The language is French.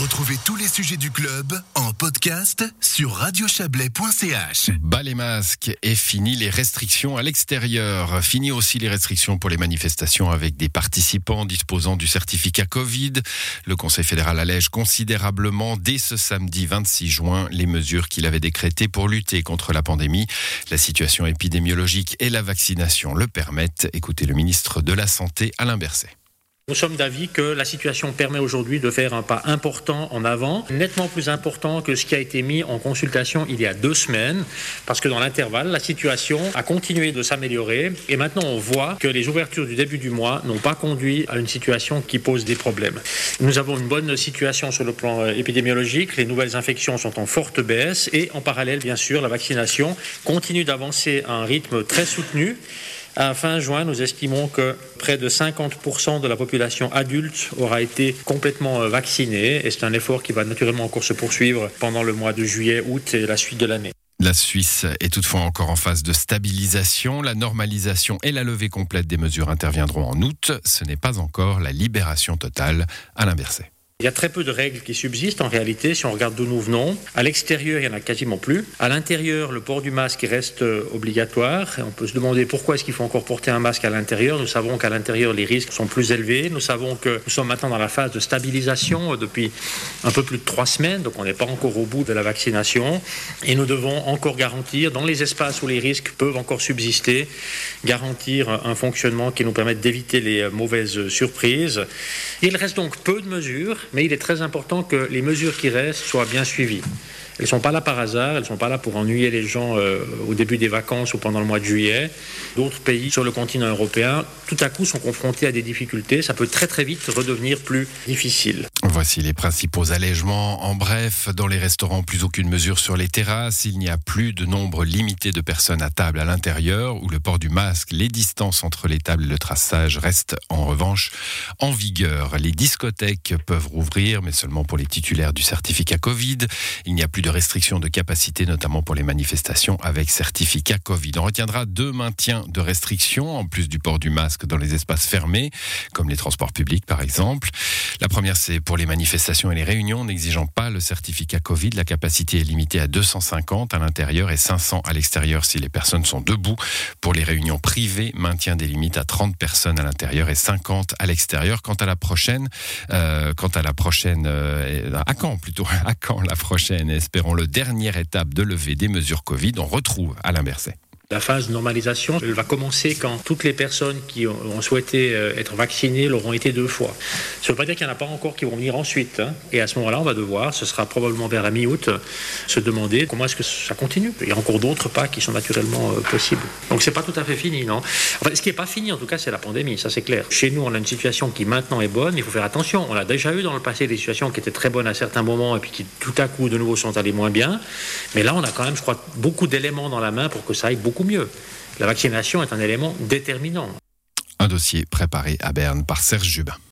Retrouvez tous les sujets du club en podcast sur radiochablais.ch. Bas les masques et fini les restrictions à l'extérieur. Fini aussi les restrictions pour les manifestations avec des participants disposant du certificat Covid. Le Conseil fédéral allège considérablement dès ce samedi 26 juin les mesures qu'il avait décrétées pour lutter contre la pandémie. La situation épidémiologique et la vaccination le permettent. Écoutez le ministre de la Santé Alain Berset. Nous sommes d'avis que la situation permet aujourd'hui de faire un pas important en avant, nettement plus important que ce qui a été mis en consultation il y a deux semaines, parce que dans l'intervalle, la situation a continué de s'améliorer et maintenant on voit que les ouvertures du début du mois n'ont pas conduit à une situation qui pose des problèmes. Nous avons une bonne situation sur le plan euh, épidémiologique, les nouvelles infections sont en forte baisse et en parallèle, bien sûr, la vaccination continue d'avancer à un rythme très soutenu. À fin juin, nous estimons que près de 50% de la population adulte aura été complètement euh, vaccinée et c'est un effort qui va naturellement encore se poursuivre pendant le mois de juillet, août et la suite de l'année. La Suisse est toutefois encore en phase de stabilisation. La normalisation et la levée complète des mesures interviendront en août. Ce n'est pas encore la libération totale. à Berset. Il y a très peu de règles qui subsistent en réalité si on regarde d'où nous venons. À l'extérieur, il n'y en a quasiment plus. À l'intérieur, le port du masque reste euh, obligatoire. On peut se demander pourquoi est-ce qu'il faut encore porter un masque à l'intérieur. Nous savons qu'à l'intérieur, les risques sont plus élevés. Nous savons que nous sommes maintenant dans la phase de stabilisation euh, depuis un peu plus de trois semaines, donc on n'est pas encore au bout de la vaccination. Et nous devons encore garantir, dans les espaces où les risques peuvent encore subsister, garantir un fonctionnement qui nous permette d'éviter les euh, mauvaises surprises. Il reste donc peu de mesures mais il est très important que les mesures qui restent soient bien suivies. Elles ne sont pas là par hasard, elles ne sont pas là pour ennuyer les gens euh, au début des vacances ou pendant le mois de juillet. D'autres pays sur le continent européen, tout à coup, sont confrontés à des difficultés. Ça peut très très vite redevenir plus difficile. Voici les principaux allègements. En bref, dans les restaurants, plus aucune mesure sur les terrasses. Il n'y a plus de nombre limité de personnes à table à l'intérieur, où le port du masque, les distances entre les tables et le traçage restent en revanche en vigueur. Les discothèques peuvent rouvrir, mais seulement pour les titulaires du certificat Covid. Il n'y a plus de restrictions de capacité, notamment pour les manifestations avec certificat Covid. On retiendra deux maintiens de restrictions, en plus du port du masque dans les espaces fermés, comme les transports publics par exemple. La première, c'est pour les manifestations et les réunions n'exigeant pas le certificat Covid. La capacité est limitée à 250 à l'intérieur et 500 à l'extérieur si les personnes sont debout. Pour les réunions privées, maintien des limites à 30 personnes à l'intérieur et 50 à l'extérieur. Quant à la prochaine, euh, quant à la prochaine, euh, à quand plutôt, à quand la prochaine, espérons le dernière étape de levée des mesures Covid. On retrouve Alain Berset. La phase de normalisation, va commencer quand toutes les personnes qui ont souhaité euh, être vaccinées l'auront été deux fois. Ça ne veut pas dire qu'il n'y en a pas encore qui vont venir ensuite. Hein. Et à ce moment-là, on va devoir, ce sera probablement vers la mi-août, se demander comment est-ce que ça continue. Il y a encore d'autres pas qui sont naturellement euh, possibles. Donc c'est pas tout à fait fini, non Ce qui n'est pas fini, en tout cas, c'est la pandémie, ça c'est clair. Chez nous, on a une situation qui maintenant est bonne, il faut faire attention. On a déjà eu dans le passé des situations qui étaient très bonnes à certains moments et puis qui tout à coup de nouveau sont allées moins bien. Mais là, on a quand même, je crois, beaucoup d'éléments dans la main pour que ça aille mieux. La vaccination est un élément déterminant. Un dossier préparé à Berne par Serge Jubin.